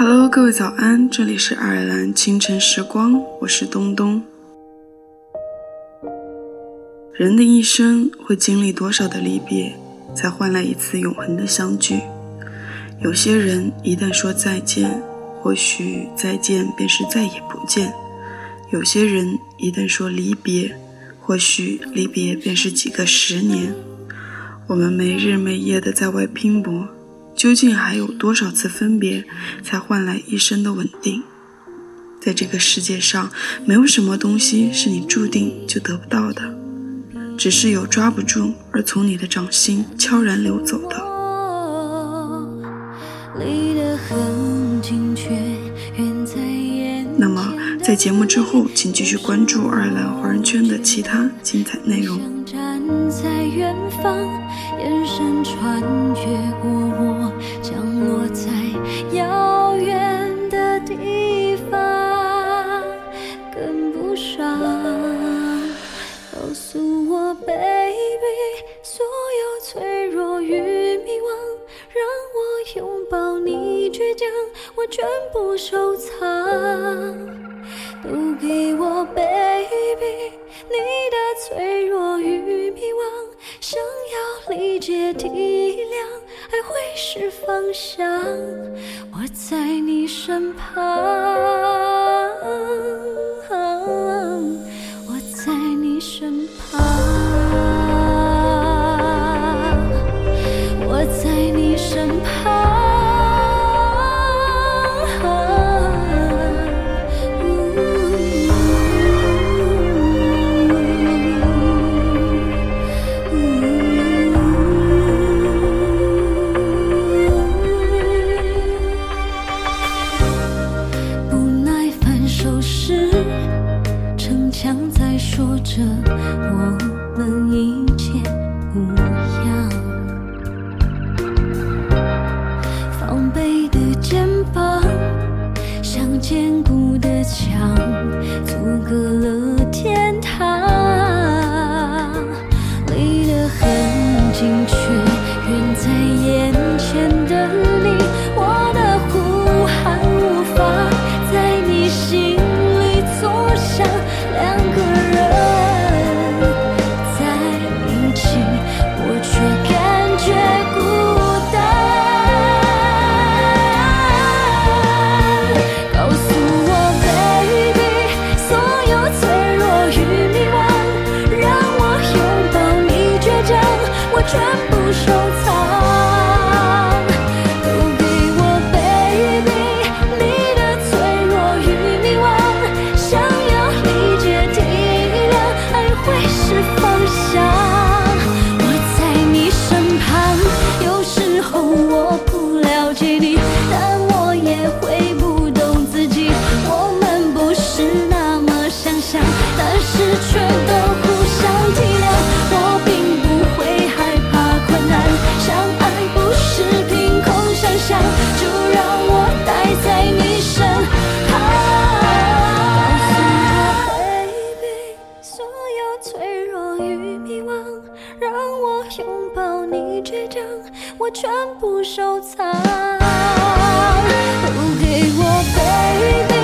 Hello，各位早安，这里是爱尔兰清晨时光，我是东东。人的一生会经历多少的离别，才换来一次永恒的相聚？有些人一旦说再见，或许再见便是再也不见；有些人一旦说离别，或许离别便是几个十年。我们没日没夜的在外拼搏。究竟还有多少次分别，才换来一生的稳定？在这个世界上，没有什么东西是你注定就得不到的，只是有抓不住而从你的掌心悄然流走的。那么，在节目之后，请继续关注爱尔兰华人圈的其他精彩内容。我我全部收藏，都给我，baby。你的脆弱与迷惘，想要理解体谅，爱会是方向。我在你身旁。着我们一全部收藏，都给我，baby。